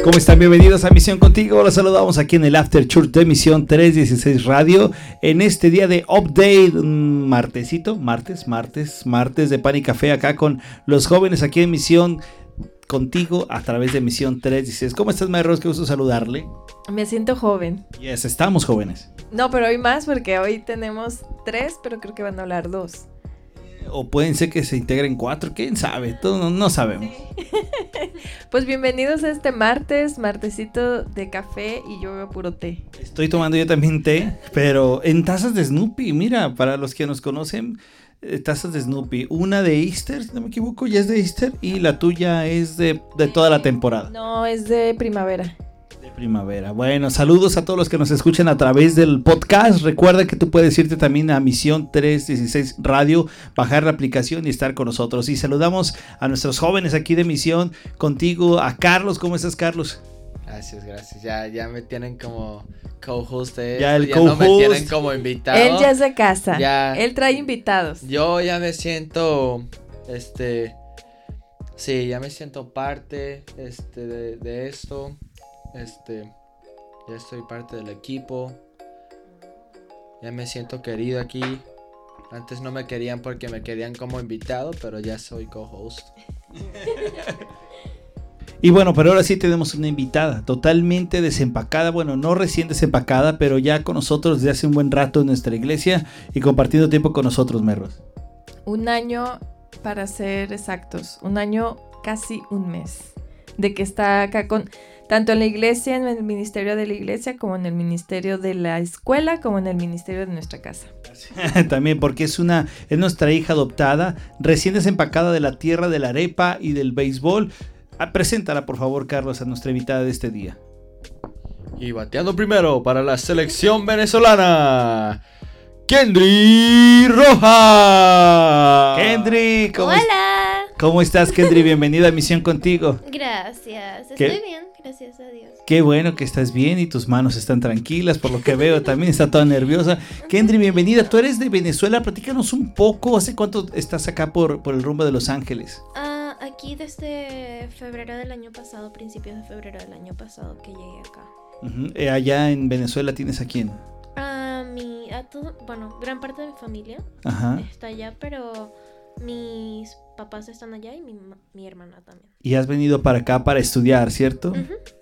¿Cómo están? Bienvenidos a Misión Contigo. Los saludamos aquí en el After Church de Misión 316 Radio. En este día de update, martesito, martes, martes, martes de pan y café acá con los jóvenes aquí en Misión Contigo a través de Misión 316. ¿Cómo estás, Mayros? Qué gusto saludarle. Me siento joven. Yes, estamos jóvenes. No, pero hoy más porque hoy tenemos tres, pero creo que van a hablar dos o pueden ser que se integren cuatro, quién sabe, todo, no, sabemos. pues bienvenidos a este martes, martesito de café y yo veo puro té. Estoy tomando yo también té, pero en tazas de Snoopy, mira, para los que nos conocen, eh, tazas de Snoopy, una de Easter, si no me equivoco, ya es de Easter y la tuya es de, de toda la temporada. No, es de primavera primavera. Bueno, saludos a todos los que nos escuchan a través del podcast. Recuerda que tú puedes irte también a Misión 316 Radio, bajar la aplicación y estar con nosotros. Y saludamos a nuestros jóvenes aquí de Misión, contigo, a Carlos. ¿Cómo estás, Carlos? Gracias, gracias. Ya, ya me tienen como co-host. Ya el co-host. No me tienen como invitado. Él ya es de casa. Ya. Él trae invitados. Yo ya me siento, este, sí, ya me siento parte, este, de, de esto. Este, ya estoy parte del equipo. Ya me siento querido aquí. Antes no me querían porque me querían como invitado, pero ya soy co-host. Y bueno, pero ahora sí tenemos una invitada totalmente desempacada, bueno, no recién desempacada, pero ya con nosotros desde hace un buen rato en nuestra iglesia y compartiendo tiempo con nosotros, Merros. Un año, para ser exactos, un año casi un mes de que está acá con tanto en la iglesia, en el ministerio de la iglesia, como en el ministerio de la escuela, como en el ministerio de nuestra casa. También porque es una, es nuestra hija adoptada, recién desempacada de la tierra de la arepa y del béisbol. Ah, preséntala, por favor, Carlos, a nuestra invitada de este día. Y bateando primero para la selección venezolana. Kendry Roja. Kendry, ¿cómo Hola. ¿Cómo estás, Kendry? Bienvenida a Misión Contigo. Gracias, estoy bien. Gracias a Dios. Qué bueno que estás bien y tus manos están tranquilas, por lo que veo también está toda nerviosa. Kendry, bienvenida. Tú eres de Venezuela, platícanos un poco. ¿Hace cuánto estás acá por, por el rumbo de Los Ángeles? Ah, aquí desde febrero del año pasado, principios de febrero del año pasado que llegué acá. Eh, allá en Venezuela tienes a quién? A mi, a todo, bueno, gran parte de mi familia está allá, pero mis papás están allá y mi, hermana también. Y has venido para acá para estudiar, ¿cierto?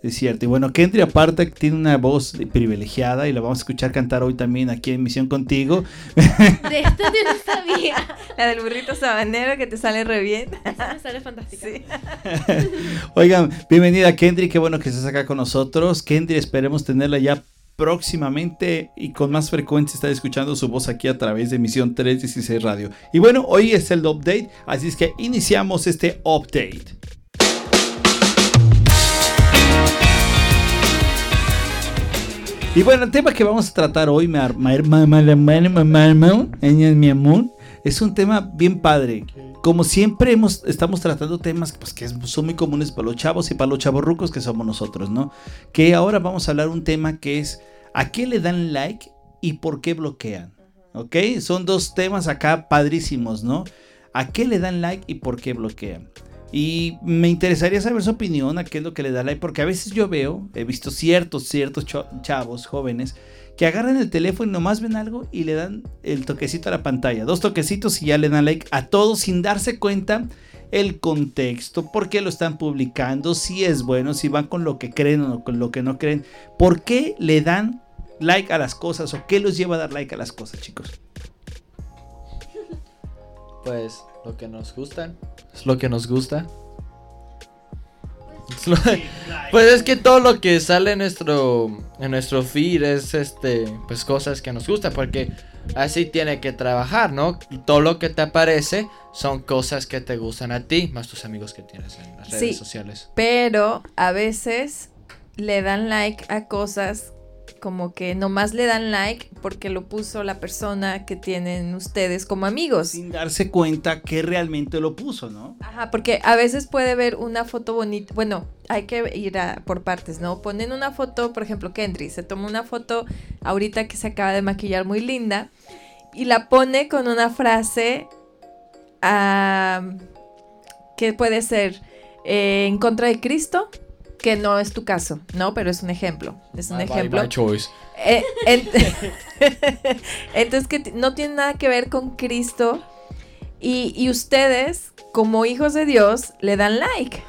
Es cierto. Y bueno, Kendry aparte tiene una voz privilegiada y la vamos a escuchar cantar hoy también aquí en Misión Contigo. De esto yo no sabía. La del burrito sabanero que te sale re bien. me sale fantástico. Oigan, bienvenida Kendry, qué bueno que estés acá con nosotros. Kendry, esperemos tenerla ya próximamente y con más frecuencia estar escuchando su voz aquí a través de Misión 316 Radio. Y bueno, hoy es el update, así es que iniciamos este update. Y bueno, el tema que vamos a tratar hoy, es un tema bien padre. Como siempre estamos tratando temas pues, que son muy comunes para los chavos y para los chavos rucos que somos nosotros, ¿no? Que ahora vamos a hablar un tema que es ¿a qué le dan like y por qué bloquean? ¿Ok? Son dos temas acá padrísimos, ¿no? ¿A qué le dan like y por qué bloquean? Y me interesaría saber su opinión a qué es lo que le da like, porque a veces yo veo, he visto ciertos, ciertos chavos jóvenes que agarran el teléfono y nomás ven algo y le dan el toquecito a la pantalla. Dos toquecitos y ya le dan like a todo sin darse cuenta el contexto, por qué lo están publicando, si es bueno, si van con lo que creen o con lo que no creen, por qué le dan like a las cosas o qué los lleva a dar like a las cosas, chicos. Pues lo que nos gusta, es lo que nos gusta. Pues es que todo lo que sale en nuestro en nuestro feed es este pues cosas que nos gustan porque así tiene que trabajar, ¿no? Todo lo que te aparece son cosas que te gustan a ti, más tus amigos que tienes en las redes sociales. Pero a veces le dan like a cosas como que nomás le dan like porque lo puso la persona que tienen ustedes como amigos. Sin darse cuenta que realmente lo puso, ¿no? Ajá, porque a veces puede ver una foto bonita, bueno, hay que ir a, por partes, ¿no? Ponen una foto, por ejemplo, Kendry se toma una foto ahorita que se acaba de maquillar muy linda y la pone con una frase que puede ser eh, en contra de Cristo que no es tu caso, ¿no? Pero es un ejemplo. Es un Bye, ejemplo. bye, choice. Eh, en- Entonces, que no tiene nada que ver con Cristo. Y, y ustedes, como hijos de Dios, le dan like.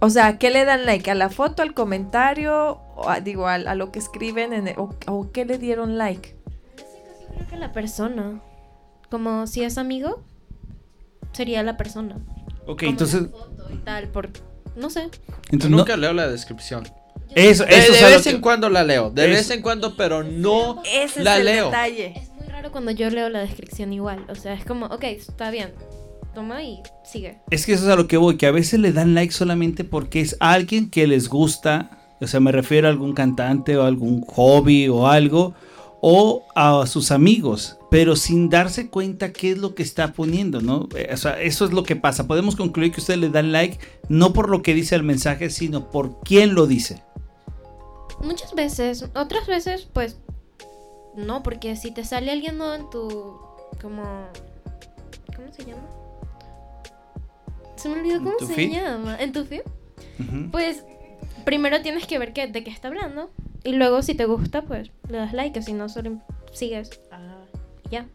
O sea, ¿qué le dan like? ¿A la foto, al comentario? O a- digo, a, a lo que escriben? En el- o, o qué le dieron like? Creo que la persona. Como si es amigo, sería la persona. Ok, Como entonces, la foto y tal, por. No sé. entonces no- Nunca leo la descripción. eso, De, eso de es a lo vez que- en cuando la leo. De vez en cuando, pero no Ese la es el leo. detalle. Es muy raro cuando yo leo la descripción igual. O sea, es como, ok, está bien. Toma y sigue. Es que eso es a lo que voy, que a veces le dan like solamente porque es alguien que les gusta, o sea, me refiero a algún cantante o algún hobby o algo, o a sus amigos, pero sin darse cuenta qué es lo que está poniendo, ¿no? Eh, O sea, eso es lo que pasa. Podemos concluir que ustedes le dan like no por lo que dice el mensaje, sino por quién lo dice. Muchas veces, otras veces, pues. No, porque si te sale alguien nuevo en tu. Como. ¿Cómo se llama? Se me olvidó ¿En cómo se feed? llama. ¿En tu feed? Pues primero tienes que ver qué, de qué está hablando. Y luego si te gusta, pues le das like. o Si no, solo sigues. y Ya.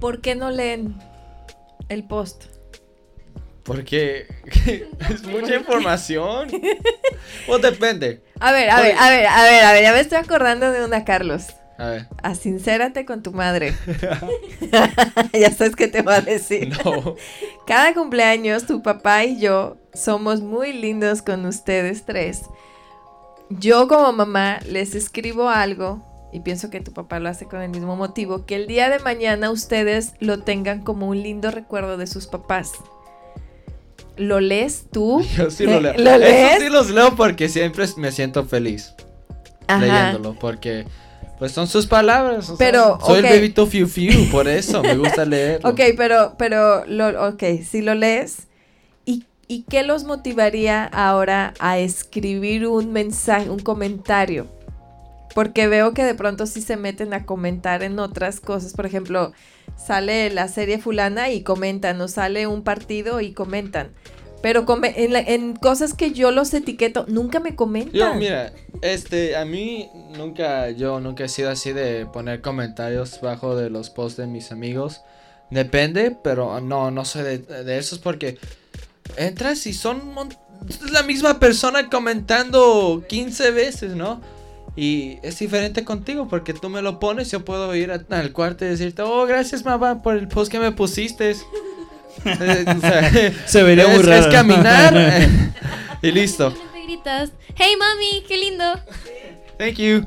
¿Por qué no leen el post? Porque es mucha información. O depende. A ver, a ver, a ver, a ver, a ver, ya me estoy acordando de una, Carlos. A ver. Asincérate con tu madre. ya sabes qué te va a decir. No. Cada cumpleaños tu papá y yo somos muy lindos con ustedes tres. Yo como mamá les escribo algo y pienso que tu papá lo hace con el mismo motivo, que el día de mañana ustedes lo tengan como un lindo recuerdo de sus papás. ¿Lo lees tú? Yo sí lo leo. ¿Lo Eso lees? sí los leo porque siempre me siento feliz Ajá. leyéndolo. Porque pues son sus palabras. o sea, Pero, soy el bebito Fiu Fiu, por eso me gusta leerlo. Ok, pero, pero, lo, ok, si lo lees, ¿y, ¿y qué los motivaría ahora a escribir un mensaje, un comentario? Porque veo que de pronto sí se meten a comentar en otras cosas. Por ejemplo, sale la serie fulana y comentan, o sale un partido y comentan. Pero en cosas que yo los etiqueto, nunca me comentan. Yo, mira, este, a mí nunca, yo nunca he sido así de poner comentarios bajo de los posts de mis amigos. Depende, pero no, no soy de, de esos porque entras y son la misma persona comentando 15 veces, ¿no? Y es diferente contigo porque tú me lo pones, yo puedo ir a- al cuarto y decirte, oh, gracias mamá por el post que me pusiste. Eh, o sea, Se vería muy es, raro. es caminar y listo. Gritas, hey mami, qué lindo. Thank you.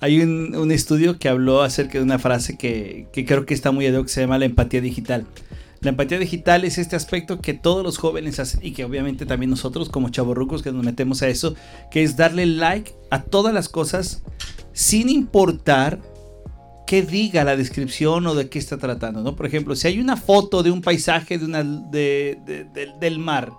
Hay un, un estudio que habló acerca de una frase que, que creo que está muy ad hoc, que se llama la empatía digital. La empatía digital es este aspecto que todos los jóvenes hacen y que obviamente también nosotros como chavorrucos que nos metemos a eso, que es darle like a todas las cosas sin importar qué diga la descripción o de qué está tratando, ¿no? Por ejemplo, si hay una foto de un paisaje de una, de- de- de- del mar,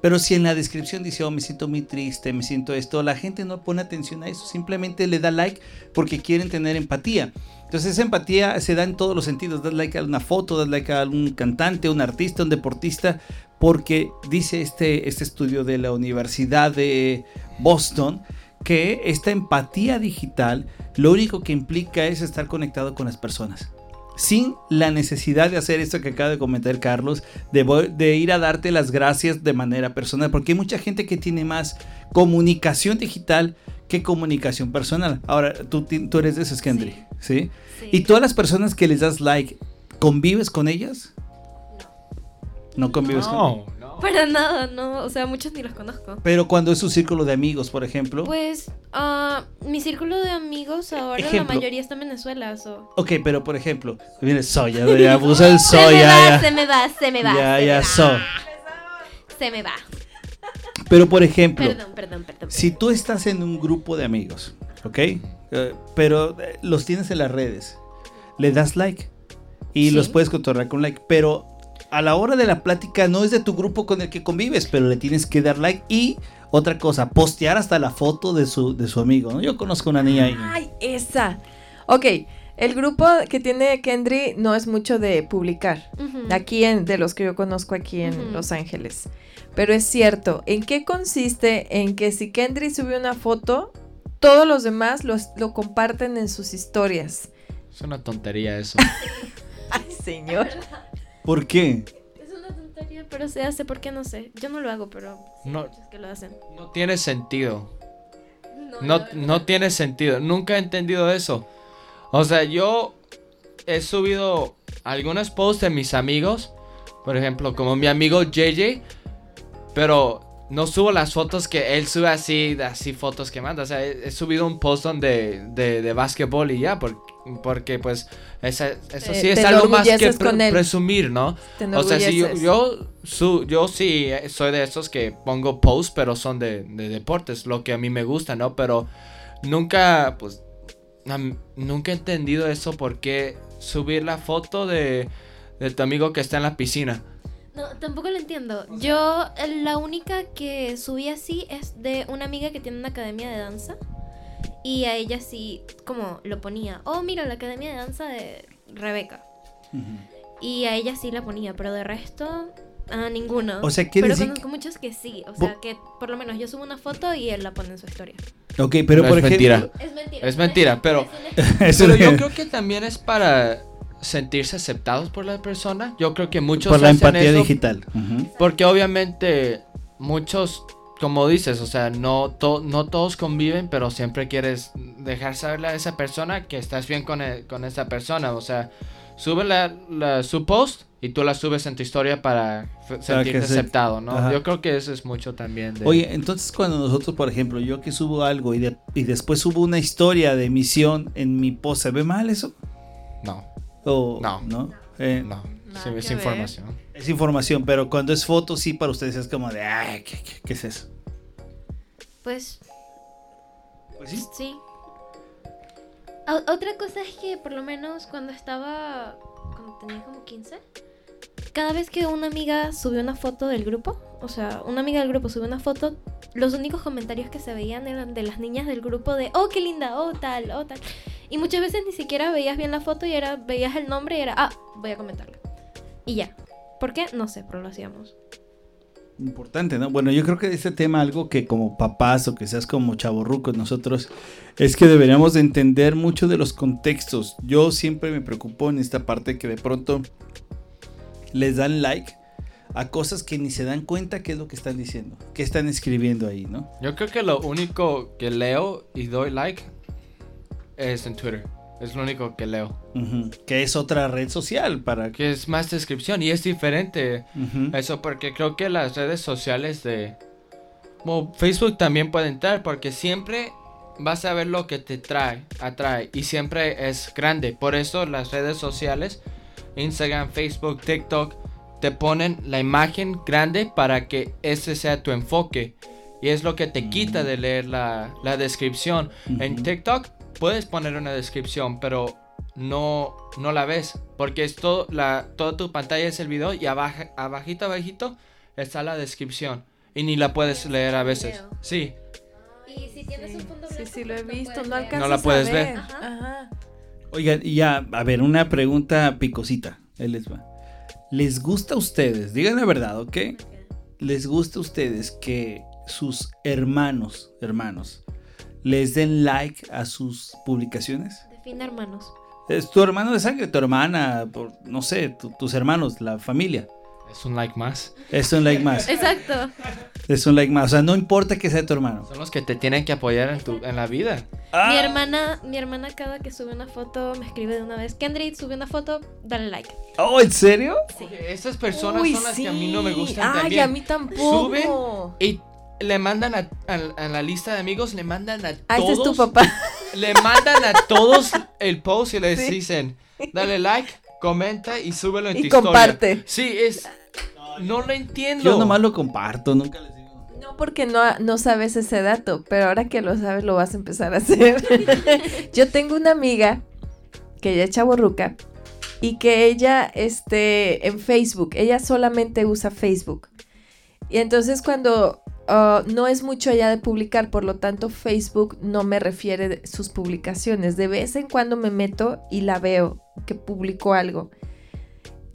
pero si en la descripción dice, oh, me siento muy triste, me siento esto, la gente no pone atención a eso, simplemente le da like porque quieren tener empatía. Entonces esa empatía se da en todos los sentidos, das like a una foto, das like a un cantante, un artista, un deportista, porque dice este, este estudio de la Universidad de Boston que esta empatía digital lo único que implica es estar conectado con las personas. Sin la necesidad de hacer esto que acaba de comentar Carlos, de, ir a darte las gracias de manera personal, porque hay mucha gente que tiene más comunicación digital que comunicación personal. Ahora, tú, eres de esos, Kendry, ¿sí? Y todas las personas que les das like, ¿convives con ellas? No convives con no. Para nada, no. O sea, muchos ni los conozco. Pero cuando es su círculo de amigos, por ejemplo. Pues, ah, mi círculo de amigos ahora Ejemplo. la mayoría está en Venezuela. so- ok, pero por ejemplo, viene soya, ya puso el Se me soya. va, se me va, se me va. Ya, ya, so. Se me va. Pero por ejemplo, Perdón, perdón, perdón. si tú estás en un grupo de amigos, ¿ok? Eh, pero eh, los tienes en las redes, le das like y Sí. los puedes cotorrear con like, pero a la hora de la plática no es de tu grupo con el que convives, pero le tienes que dar like y otra cosa, postear hasta la foto de su, de su amigo, ¿no? Yo conozco una niña ahí. Ay, esa. Ok, El grupo que tiene Kendry no es mucho de publicar. Aquí en, de los que yo conozco aquí en. Los Ángeles. Pero es cierto, ¿en qué consiste? En que si Kendry sube una foto, todos los demás los- lo comparten en sus historias. Es una tontería eso. Ay, señor. ¿Por qué? Es una tontería, pero se hace porque no sé. Yo no lo hago, pero sí No. muchos que lo hacen. No tiene sentido. No, no tiene sentido. Nunca he entendido eso. O sea, yo he subido algunos posts de mis amigos. Por ejemplo, como mi amigo JJ. Pero no subo las fotos que él sube así, de así fotos que manda. O sea, he, he subido un post donde de, de básquetbol y ya. por- Porque, pues, esa- eso sí es algo más que pre- presumir, ¿no? O sea, sí, yo, yo, su- yo sí soy de esos que pongo posts, pero son de, de deportes, lo que a mí me gusta, ¿no? Pero nunca, pues, nunca he entendido eso, por qué subir la foto de, de tu amigo que está en la piscina. No, tampoco lo entiendo. Yo, la única que subí así es de una amiga que tiene una academia de danza. Y a ella sí, como lo ponía. Oh, mira, la academia de danza de Rebeca. Y a ella sí la ponía, pero de resto, a ninguno. O sea, quiere pero decir conozco muchos que sí. O sea, que por lo menos yo subo una foto y él la pone en su historia. Ok, pero No por es ejemplo... mentira. Es mentira. Es mentira, pero- Eso Pero yo creo que también es para sentirse aceptados por la persona. Yo creo que muchos por la hacen empatía eso digital. Porque obviamente muchos, como dices, o sea, no, to- no todos conviven, pero siempre quieres dejar saberle a esa persona que estás bien con, e- con esa persona. O sea, sube la, la- su post y tú la subes en tu historia para sentirte aceptado, ¿no? Ajá. Yo creo que eso es mucho también de... Oye, entonces cuando nosotros, por ejemplo, yo que subo algo y, de- y después subo una historia de emisión en mi post, ¿se ve mal eso? No, O, No. ¿no? Eh, no, Nada sí, es ver. información. Es información, pero cuando es foto, sí, para ustedes es como de, ay, ¿qué, qué- qué es eso? Pues Pues sí. Sí. O- otra cosa es que por lo menos cuando estaba, cuando tenía como 15, cada vez que una amiga subió una foto del grupo, o sea, una amiga del grupo subió una foto, los únicos comentarios que se veían eran de las niñas del grupo de, oh, qué linda, oh, tal, oh, tal. Y muchas veces ni siquiera veías bien la foto y era, veías el nombre y era, ah, voy a comentarla. Y ya. ¿Por qué? No sé, pero lo hacíamos. Importante, ¿no? Bueno, yo creo que de este tema algo que como papás o que seas como chavorrucos nosotros es que deberíamos de entender mucho de los contextos. Yo siempre me preocupo en esta parte que de pronto les dan like a cosas que ni se dan cuenta qué es lo que están diciendo, qué están escribiendo ahí, ¿no? Yo creo que lo único que leo y doy like es en Twitter. Es lo único que leo. Que es otra red social para que... Es más descripción y es diferente. Eso porque creo que las redes sociales de Facebook también puede entrar porque siempre vas a ver lo que te trae, atrae y siempre es grande. Por eso las redes sociales, Instagram, Facebook, TikTok, te ponen la imagen grande para que ese sea tu enfoque. Y es lo que te quita de leer la, la descripción. En. TikTok puedes poner una descripción, pero no, no la ves. Porque es todo, la, toda tu pantalla es el video y abajo, abajito, abajito está la descripción. Y ni la puedes leer a veces. Sí. Y si tienes un fondo Sí, blanco, sí, lo he pues visto, puedes no leer. alcanzas No la puedes a ver. ver. Ajá. Ajá. Oigan, y ya, a ver, una pregunta picosita. Ahí les va. ¿Les gusta a ustedes? Digan la verdad, ¿ok? ¿Les gusta a ustedes que sus hermanos, hermanos, les den like a sus publicaciones? Define hermanos. Es tu hermano de sangre, tu hermana, por- no sé, tu- tus hermanos, la familia. Es un like más. Es un like más. Exacto. Es un like más. O sea, no importa que sea tu hermano. Son los que te tienen que apoyar en, tu, en la vida. Ah. Mi hermana, mi hermana cada que sube una foto me escribe de una vez. Kendrick sube una foto, dale like. Oh, ¿en serio? Oye, Estas personas Uy, son las que a mí no me sí. gustan Ay, también. a mí tampoco. Suben Y le mandan a, a- a la lista de amigos, le mandan a Ah, este todos. es tu papá. Le mandan a todos el post y les Sí. dicen, dale like, comenta y súbelo en Y tu historia. comparte. Sí, es... No lo entiendo. Yo nomás lo comparto, nunca les digo. No porque no, no sabes ese dato, pero ahora que lo sabes lo vas a empezar a hacer. Yo tengo una amiga que ella es chaborruca y que ella este en Facebook, ella solamente usa Facebook. Y entonces cuando uh, no es mucho allá de publicar, por lo tanto Facebook no me refiere sus publicaciones. De vez en cuando me meto y la veo que publicó algo.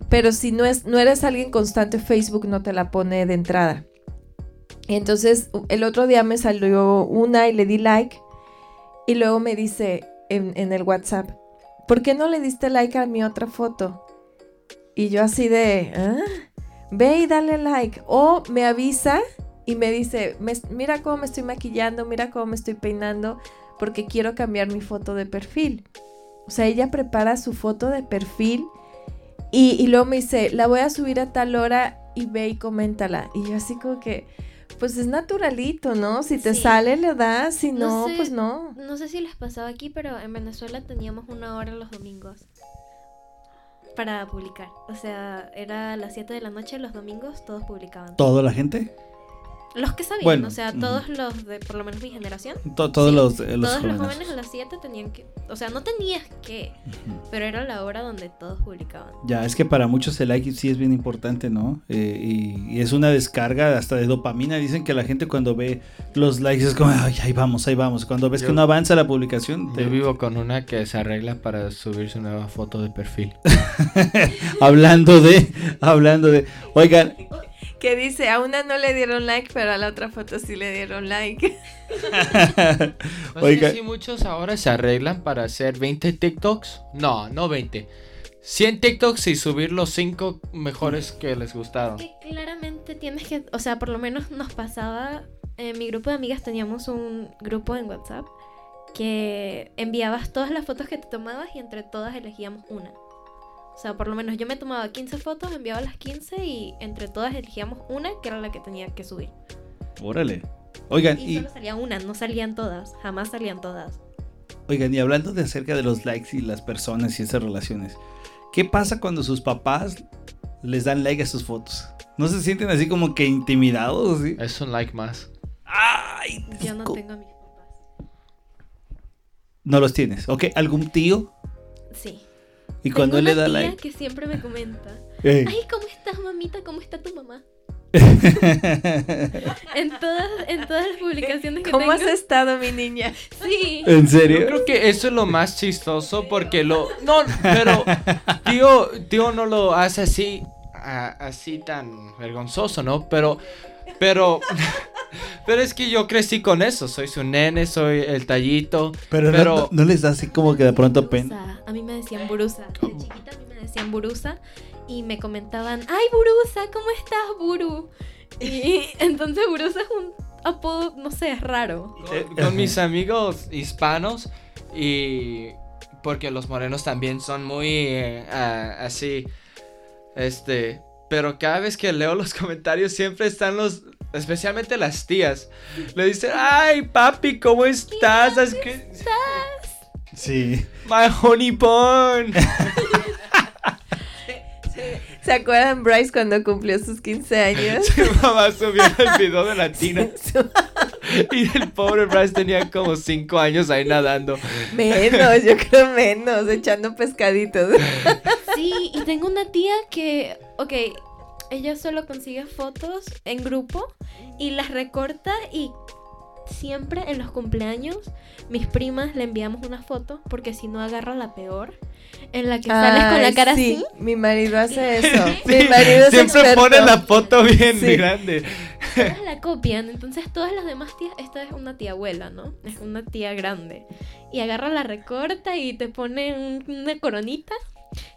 Pero si no, es, no eres alguien constante, Facebook no te la pone de entrada. Entonces, el otro día me salió una y le di like. Y luego me dice en, en el WhatsApp, ¿por qué no le diste like a mi otra foto? Y yo así de, ¿ah? ve y dale like. O me avisa y me dice, "Me- mira cómo me estoy maquillando, mira cómo me estoy peinando, porque quiero cambiar mi foto de perfil. O sea, ella prepara su foto de perfil y, y luego me dice, la voy a subir a tal hora y ve y coméntala. Y yo así como que, pues es naturalito, ¿no? Si te Sí. sale, le das, si no, No sé. pues no. No sé si les pasaba aquí, pero en Venezuela teníamos una hora los domingos para publicar. O sea, era a las 7 de la noche los domingos, todos publicaban. ¿Toda la gente? Los que sabían, Bueno, o sea, todos los de por lo menos mi generación. To- todos Sí, los, eh, los todos los jóvenes. jóvenes a las 7 tenían que, o sea, no tenías que, pero era la hora donde todos publicaban. Ya, es que para muchos el like sí es bien importante, ¿no? Eh, y, y es una descarga hasta de dopamina. Dicen que la gente cuando ve los likes es como, ay, ahí vamos, ahí vamos. Cuando ves Yo- que no avanza la publicación, te- Yo vivo con una que se arregla para subir su nueva foto de perfil. hablando de, hablando de, oigan, Que dice, a una no le dieron like, pero a la otra foto sí le dieron like. Pues Oiga. sí, muchos ahora se arreglan para hacer 20 TikToks. No, no 20. 100 TikToks y subir los 5 mejores que les gustaron. Que claramente tienes que, o sea, por lo menos nos pasaba, en mi grupo de amigas teníamos un grupo en WhatsApp que enviabas todas las fotos que te tomabas y entre todas elegíamos una. O sea, por lo menos yo me tomaba 15 fotos, enviaba las 15 y entre todas elegíamos una que era la que tenía que subir. órale. Oigan, Y y, solo salía una, no salían todas, jamás salían todas. oigan, y hablando de acerca de los likes y las personas y esas relaciones, ¿qué pasa cuando sus papás les dan like a sus fotos? ¿No se sienten así como que intimidados? ¿sí? Es un like más. Ay, Yo no tengo a mis papás. no los tienes. Ok, ¿algún tío? Sí. Y cuando él Tengo le da una tía like. que siempre me comenta, ay, ¿cómo estás, mamita? ¿Cómo está tu mamá? En todas, en todas las publicaciones que ¿Cómo tengo. has estado, mi niña? Sí. ¿En Yo serio? creo que eso es lo más chistoso porque lo... No, pero tío, tío no lo hace así, a- así tan vergonzoso, ¿no? Pero, pero, pero es que yo crecí con eso. Soy su nene, soy el tallito. Pero, no- Pero- no, no les da así como que de pronto pena. A mí me decían Burusa. De chiquita a mí me decían Burusa. Y me comentaban, ay, Burusa, ¿cómo estás, Buru? Y entonces Burusa es un apodo, no sé, es raro. Con, con mis amigos hispanos y porque los morenos también son muy eh, así este pero cada vez que leo los comentarios siempre están los especialmente las tías le dicen ay papi cómo estás Es que- Sí. my honey bun ¿Se acuerdan Bryce cuando cumplió sus 15 años? su mamá subió el video de la tina y el pobre Bryce tenía como 5 años ahí nadando menos, yo creo menos, echando pescaditos. Sí, y tengo una tía que, ok, ella solo consigue fotos en grupo y las recorta y siempre en los cumpleaños mis primas le enviamos una foto porque si no agarra la peor en la que sales con la cara sí, así. Mi marido hace eso. Sí, mi marido es siempre experto. pone la foto bien Sí. grande Todas la copian, entonces todas las demás tías, esta es una tía abuela, ¿no? Es una tía grande. Y agarra la recorta y te pone un- una coronita.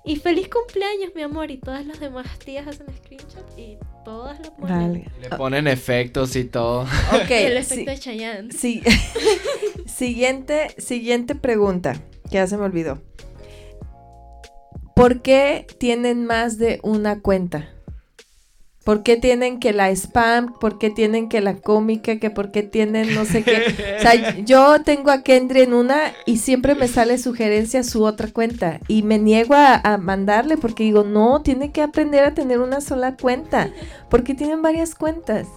Y feliz cumpleaños, mi amor. Y todas las demás tías hacen screenshot y todas lo ponen. Vale. Le ponen efectos y todo. Ok, El sí- efecto de Chayanne. sí. siguiente, siguiente pregunta, que ya se me olvidó. ¿Por qué tienen más de una cuenta? ¿Por qué tienen que la spam? ¿Por qué tienen que la cómica? ¿Que por qué tienen no sé qué? O sea, yo tengo a Kendry en una y siempre me sale sugerencia a su otra cuenta. Y me niego a, a mandarle porque digo, no, tiene que aprender a tener una sola cuenta. Porque tienen varias cuentas.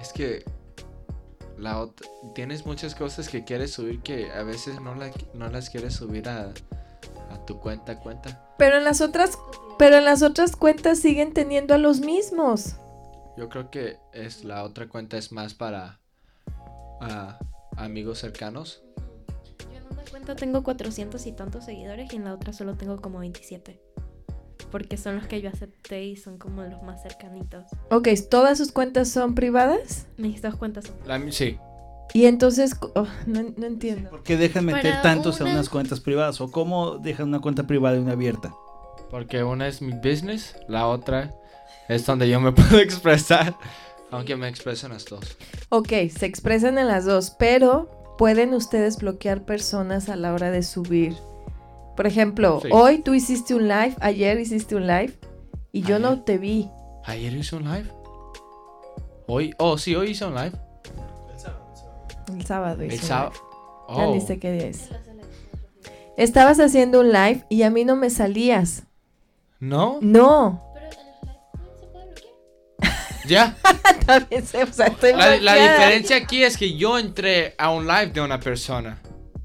Es que la ot- tienes muchas cosas que quieres subir que a veces no, la- no las quieres subir a, a tu cuenta cuenta. Pero en las otras, pero en las otras cuentas siguen teniendo a los mismos. Yo creo que es la otra cuenta es más para ah, amigos cercanos. Yo en una cuenta tengo 400 y tantos seguidores y en la otra solo tengo como 27. Porque son los que yo acepté y son como los más cercanitos. Ok, ¿todas sus cuentas son privadas? Mis dos cuentas son. La mi- sí. Y entonces, oh, no, no entiendo. ¿Por qué dejan meter Para tantos en una- unas cuentas privadas? ¿O cómo dejan una cuenta privada y una abierta? Porque una es mi business, la otra es donde yo me puedo expresar. Aunque me expreso en las dos. Ok, se expresan en las dos, pero pueden ustedes bloquear personas a la hora de subir. Por ejemplo, Sí. hoy tú hiciste un live, ayer hiciste un live y yo no te vi. ¿Ayer hice un live? Hoy, oh, sí, hoy hice un live. El sábado hice El sábado. Ya Oh, ni sé qué día es. Estabas haciendo un live y a mí no me salías. ¿No? No. Pero en los lives también se puede bloquear. Ya. También sé, o sea, estoy La, la diferencia aquí es que yo entré a un live de una persona.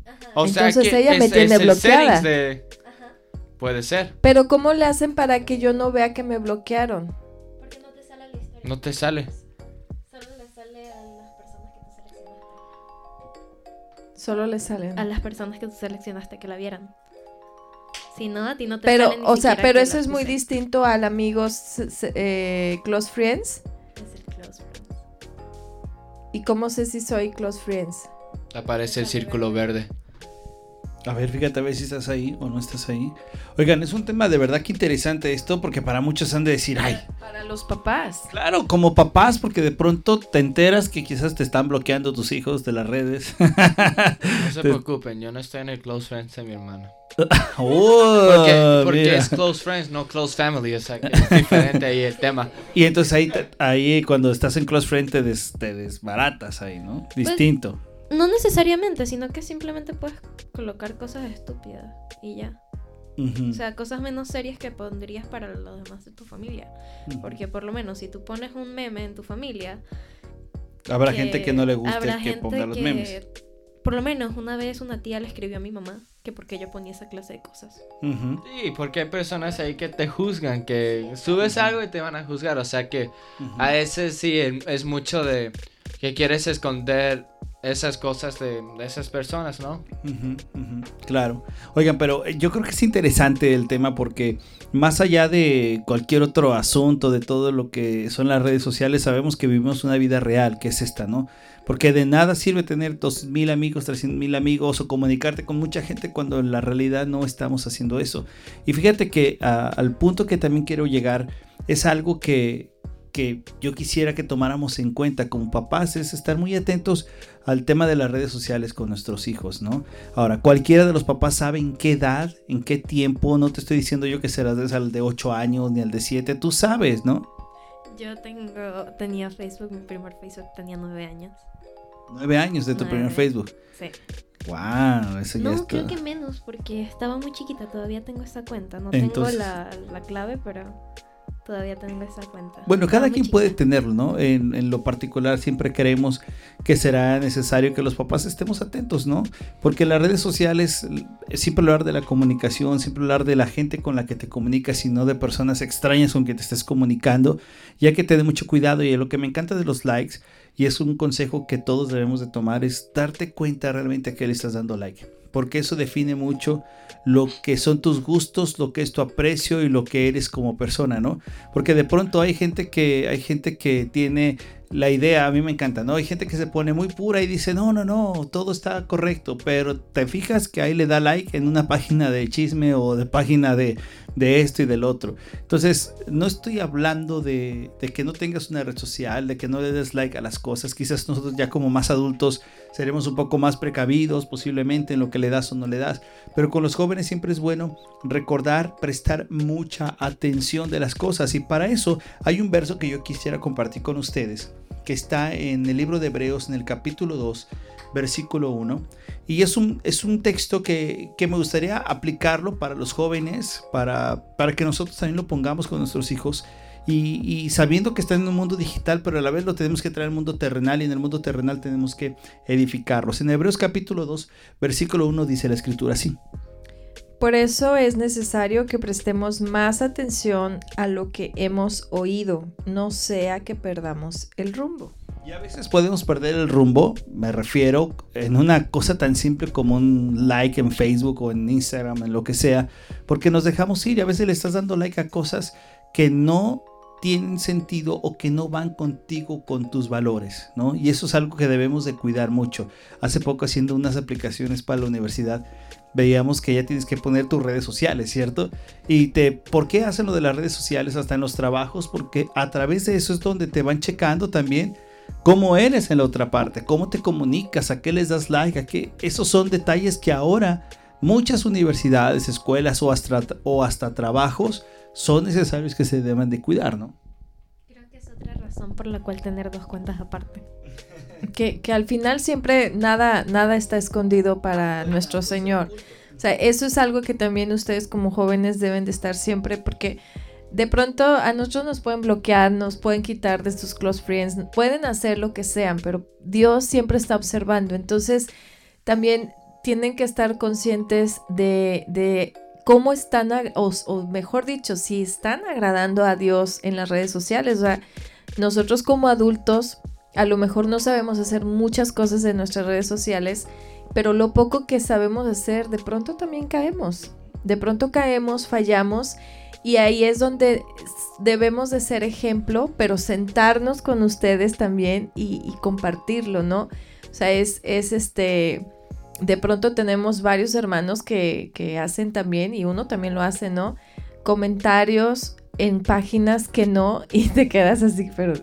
Ajá. O sea Entonces que ella me es- tiene es el bloqueada. settings de- Ajá. Puede ser. Pero ¿cómo le hacen para que yo no vea que me bloquearon? Porque no te sale la historia. No te sale. Solo le sale a las personas que tú seleccionaste. Solo le salen. A las personas que tú seleccionaste que la vieran. Si no, a ti no te Pero, sale ni o sea, pero eso es muy distinto al amigos eh, close friends. Es el close friends. ¿Y cómo sé si soy close friends? Aparece el círculo verde. A ver, fíjate a ver si estás ahí o no estás ahí. Oigan, es un tema de verdad que interesante esto porque para muchos han de decir, ay, Para los papás. claro, como papás, porque de pronto te enteras que quizás te están bloqueando tus hijos de las redes. No se preocupen, yo no estoy en el close friends de mi hermano. Oh, Porque, porque es close friends, no close family. O sea, que es diferente ahí el tema. Y entonces ahí, te- ahí cuando estás en close friend te, des- te desbaratas ahí, ¿no? Pues, Distinto. No necesariamente, sino que simplemente puedes colocar cosas estúpidas y ya. O sea, cosas menos serias que pondrías para los demás de tu familia. Porque por lo menos si tú pones un meme en tu familia... Habrá gente que no le guste que ponga los que- memes. Por lo menos una vez una tía le escribió a mi mamá que porque yo ponía esa clase de cosas. Sí, porque hay personas ahí que te juzgan, que subes algo y te van a juzgar. O sea que a veces sí es- es mucho de que quieres esconder esas cosas de, esas personas, ¿no? Claro. Oigan, pero eh, yo creo que es interesante el tema porque más allá de cualquier otro asunto, de todo lo que son las redes sociales, sabemos que vivimos una vida real, que es esta, ¿no? Porque de nada sirve tener dos mil amigos, trescientos mil amigos o comunicarte con mucha gente cuando en la realidad no estamos haciendo eso. Y fíjate que ah, al punto que también quiero llegar es algo que, que yo quisiera que tomáramos en cuenta como papás, es estar muy atentos al tema de las redes sociales con nuestros hijos, ¿no? Ahora, cualquiera de los papás sabe en qué edad, en qué tiempo, no te estoy diciendo yo que serás al de 8 años ni al de 7, tú sabes, ¿no? Yo tengo, tenía Facebook, mi primer Facebook tenía nueve años. 9 años de tu primer. Facebook. Sí. Wow, eso ya No, está. creo que menos, porque estaba muy chiquita, todavía tengo esa cuenta. No Entonces- tengo la, la clave, pero todavía tengo esa cuenta. Bueno, cada quien puede tenerlo, ¿no? En, en lo particular siempre creemos que será necesario que los papás estemos atentos, ¿no? Porque las redes sociales, eh, siempre hablar de la comunicación, siempre hablar de la gente con la que te comunicas y no de personas extrañas con que te estés comunicando, ya que te dé mucho cuidado y lo que me encanta de los likes, y es un consejo que todos debemos de tomar, es darte cuenta realmente a qué le estás dando like. Porque eso define mucho lo que son tus gustos, lo que es tu aprecio y lo que eres como persona, ¿no? Porque de pronto hay gente que hay gente que tiene la idea, a mí me encanta, ¿no? Hay gente que se pone muy pura y dice, "No, no, no, todo está correcto", pero te fijas que ahí le da like en una página de chisme o de página de de esto y del otro. Entonces, no estoy hablando de, de que no tengas una red social, de que no le des like a las cosas. Quizás nosotros ya como más adultos seremos un poco más precavidos posiblemente en lo que le das o no le das. Pero con los jóvenes siempre es bueno recordar, prestar mucha atención de las cosas. Y para eso hay un verso que yo quisiera compartir con ustedes, que está en el libro de Hebreos, en el capítulo 2, versículo 1. Y es un, es un texto que, que me gustaría aplicarlo para los jóvenes, para, para que nosotros también lo pongamos con nuestros hijos. Y, sabiendo que está en un mundo digital, pero a la vez lo tenemos que traer al mundo terrenal y en el mundo terrenal tenemos que edificarlos. En Hebreos capítulo 2, versículo 1 dice la escritura así. Por eso es necesario que prestemos más atención a lo que hemos oído, no sea que perdamos el rumbo. Y a veces podemos perder el rumbo, me refiero en una cosa tan simple como un like en Facebook o en Instagram, en lo que sea, porque nos dejamos ir y a veces le estás dando like a cosas que no tienen sentido o que no van contigo con tus valores, ¿no? Y eso es algo que debemos de cuidar mucho. Hace poco haciendo unas aplicaciones para la universidad, veíamos que ya tienes que poner tus redes sociales, ¿cierto? Y te, ¿por qué hacen lo de las redes sociales hasta en los trabajos? Porque a través de eso es donde te van checando también cómo eres en la otra parte, cómo te comunicas, a qué les das like, a qué. Esos son detalles que ahora muchas universidades, escuelas o hasta, o hasta trabajos son necesarios que se deben de cuidar, ¿no? Creo que es otra razón por la cual tener dos cuentas aparte. Que, que al final siempre nada, nada está escondido para nuestro Señor. O sea, eso es algo que también ustedes como jóvenes deben de estar siempre porque de pronto a nosotros nos pueden bloquear, nos pueden quitar de sus close friends, pueden hacer lo que sean, pero Dios siempre está observando. Entonces, también tienen que estar conscientes de, de cómo están, o, o, mejor dicho, si están agradando a Dios en las redes sociales. O sea, nosotros como adultos, a lo mejor no sabemos hacer muchas cosas en nuestras redes sociales, pero lo poco que sabemos hacer, de pronto también caemos. De pronto caemos, fallamos y ahí es donde debemos de ser ejemplo, pero sentarnos con ustedes también y, compartirlo, ¿no? O sea, es, es, este, de pronto tenemos varios hermanos que, que hacen también, y uno también lo hace, ¿no? Comentarios en páginas que no, y te quedas así, pero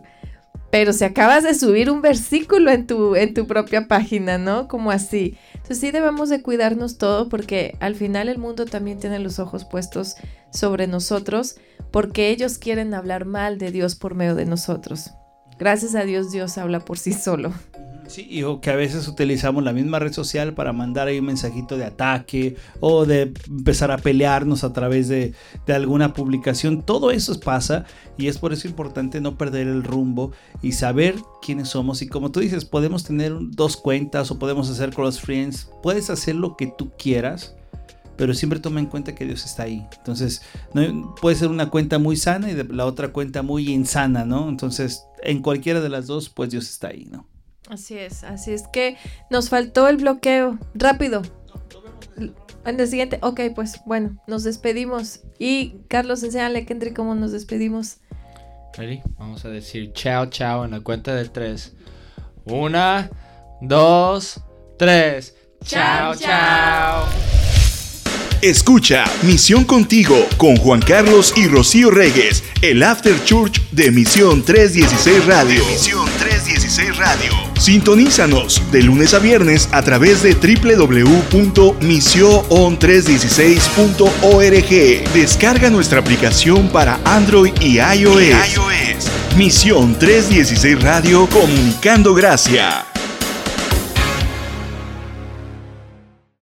pero si acabas de subir un versículo en tu, en tu propia página, ¿no? Como así. Entonces sí debemos de cuidarnos todo porque al final el mundo también tiene los ojos puestos sobre nosotros porque ellos quieren hablar mal de Dios por medio de nosotros. Gracias a Dios Dios habla por sí solo. Sí, o que a veces utilizamos la misma red social para mandar ahí un mensajito de ataque o de empezar a pelearnos a través de, de, alguna publicación. Todo eso pasa y es por eso importante no perder el rumbo y saber quiénes somos. Y como tú dices, podemos tener dos cuentas o podemos hacer close friends. Puedes hacer lo que tú quieras pero siempre toma en cuenta que Dios está ahí. Entonces, no, puede ser una cuenta muy sana y la otra cuenta muy insana, ¿no? Entonces, en cualquiera de las dos, pues Dios está ahí, ¿no? Así es, así es que nos faltó el bloqueo. Rápido. En el siguiente, ok, pues bueno, nos despedimos. Y Carlos, enséñale a Kendrick cómo nos despedimos. Ready? Vamos a decir chao, chao en la cuenta de tres. Una, dos, tres. Chao, chao. Escucha Misión Contigo con Juan Carlos y Rocío Reyes, el After Church de Misión 316 Radio. Misión 316 Radio. Sintonízanos de lunes a viernes a través de www.mision316.org. Descarga nuestra aplicación para Android y iOS. iOS. Misión 316 Radio Comunicando Gracia.